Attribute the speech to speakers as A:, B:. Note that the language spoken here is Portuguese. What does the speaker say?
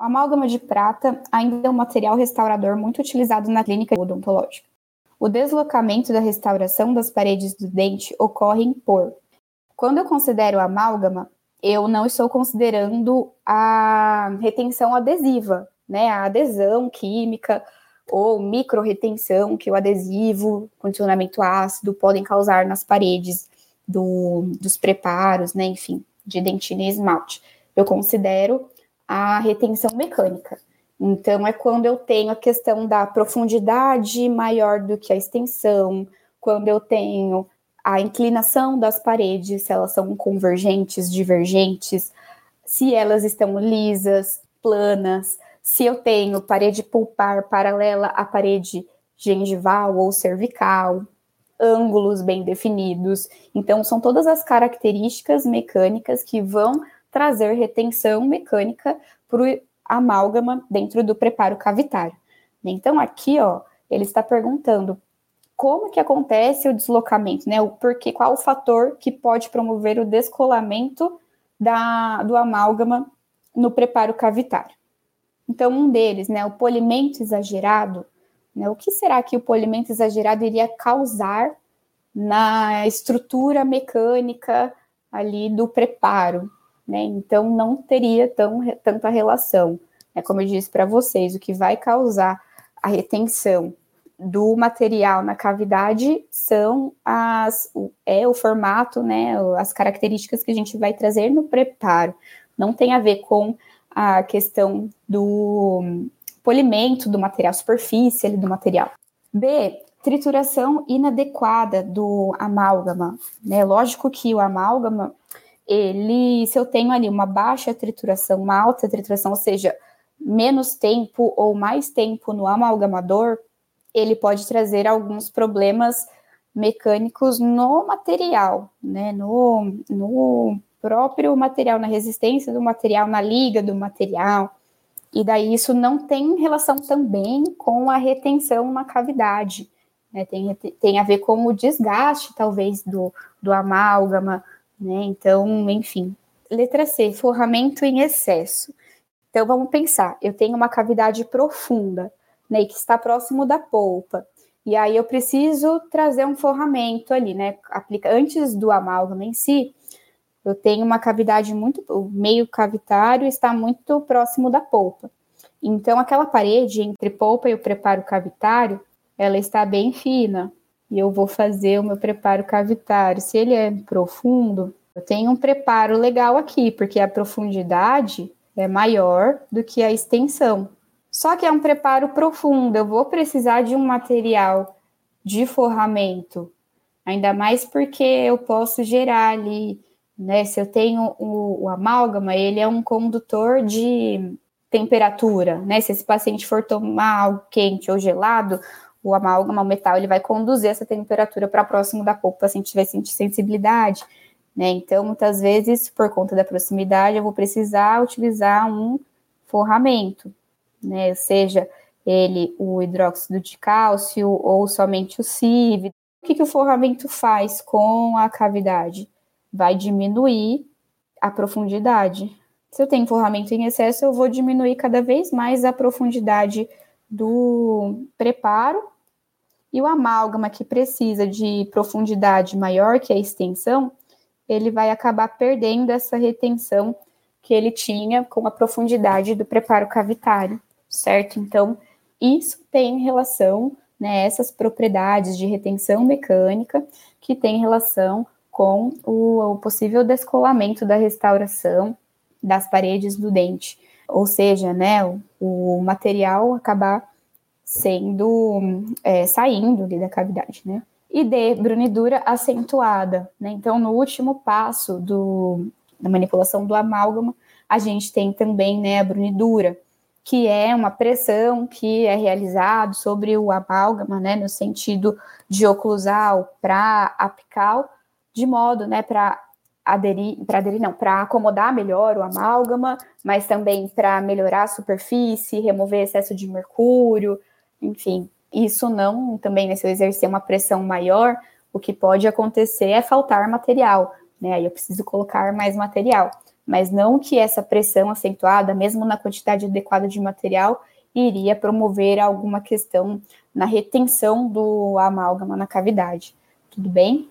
A: A amálgama de prata ainda é um material restaurador muito utilizado na clínica odontológica. O deslocamento da restauração das paredes do dente ocorre por. Quando eu considero a amálgama, eu não estou considerando a retenção adesiva, né? A adesão química ou micro-retenção que o adesivo, condicionamento ácido podem causar nas paredes do, dos preparos, né? Enfim, de dentina e esmalte. Eu considero a retenção mecânica. Então, é quando eu tenho a questão da profundidade maior do que a extensão, quando eu tenho a inclinação das paredes, se elas são convergentes, divergentes, se elas estão lisas, planas, se eu tenho parede pulpar paralela à parede gengival ou cervical, ângulos bem definidos. Então, são todas as características mecânicas que vão trazer retenção mecânica para o amálgama dentro do preparo cavitário. Então, aqui, ó, ele está perguntando como que acontece o deslocamento, né? O porquê, qual o fator que pode promover o descolamento da, do amálgama no preparo cavitário. Então, um deles, né, o polimento exagerado, né, o que será que o polimento exagerado iria causar na estrutura mecânica ali do preparo, né? Então não teria tão, tanta relação. Né? Como eu disse para vocês, o que vai causar a retenção do material na cavidade são as é o formato, né, as características que a gente vai trazer no preparo. Não tem a ver com a questão do polimento do material, superfície do material. B, trituração inadequada do amálgama, né? Lógico que o amálgama ele, se eu tenho ali uma baixa trituração, uma alta trituração, ou seja, menos tempo ou mais tempo no amalgamador, ele pode trazer alguns problemas mecânicos no material, né? No, no próprio material, na resistência do material, na liga do material. E daí isso não tem relação também com a retenção na cavidade. Né? Tem, tem a ver com o desgaste, talvez, do, do amálgama, né? Então, enfim. Letra C, forramento em excesso. Então, vamos pensar, eu tenho uma cavidade profunda, né, que está próximo da polpa, e aí eu preciso trazer um forramento ali, né, aplica, antes do amálgama em si, eu tenho uma cavidade muito, o meio cavitário está muito próximo da polpa. Então, aquela parede entre polpa e o preparo cavitário, ela está bem fina, e eu vou fazer o meu preparo cavitário. Se ele é profundo, eu tenho um preparo legal aqui, porque a profundidade é maior do que a extensão. Só que é um preparo profundo, eu vou precisar de um material de forramento, ainda mais porque eu posso gerar ali, né? Se eu tenho o, o amálgama, ele é um condutor de temperatura, né? Se esse paciente for tomar algo quente ou gelado, o amálgama, o metal, ele vai conduzir essa temperatura para próximo da polpa, se a gente tiver sensibilidade, né? Então, muitas vezes, por conta da proximidade, eu vou precisar utilizar um forramento, né? Seja ele o hidróxido de cálcio ou somente o CIV. O que, que o forramento faz com a cavidade? Vai diminuir a profundidade. Se eu tenho forramento em excesso, eu vou diminuir cada vez mais a profundidade do preparo e o amálgama que precisa de profundidade maior que a extensão, ele vai acabar perdendo essa retenção que ele tinha com a profundidade do preparo cavitário, certo? Então, isso tem relação, né, essas propriedades de retenção mecânica que tem relação com o, o possível descolamento da restauração das paredes do dente ou seja, né, o, o material acabar sendo é, saindo ali da cavidade, né? E D, brunidura acentuada, né? Então, no último passo do, da manipulação do amálgama, a gente tem também, né, a brunidura, que é uma pressão que é realizado sobre o amálgama, né, no sentido de oclusal para apical, de modo, né, para aderir, para aderir não, para acomodar melhor o amálgama, mas também para melhorar a superfície, remover excesso de mercúrio, enfim, isso não também, né, se eu exercer uma pressão maior, o que pode acontecer é faltar material, né? Aí eu preciso colocar mais material. Mas não que essa pressão acentuada, mesmo na quantidade adequada de material, iria promover alguma questão na retenção do amálgama na cavidade. Tudo bem?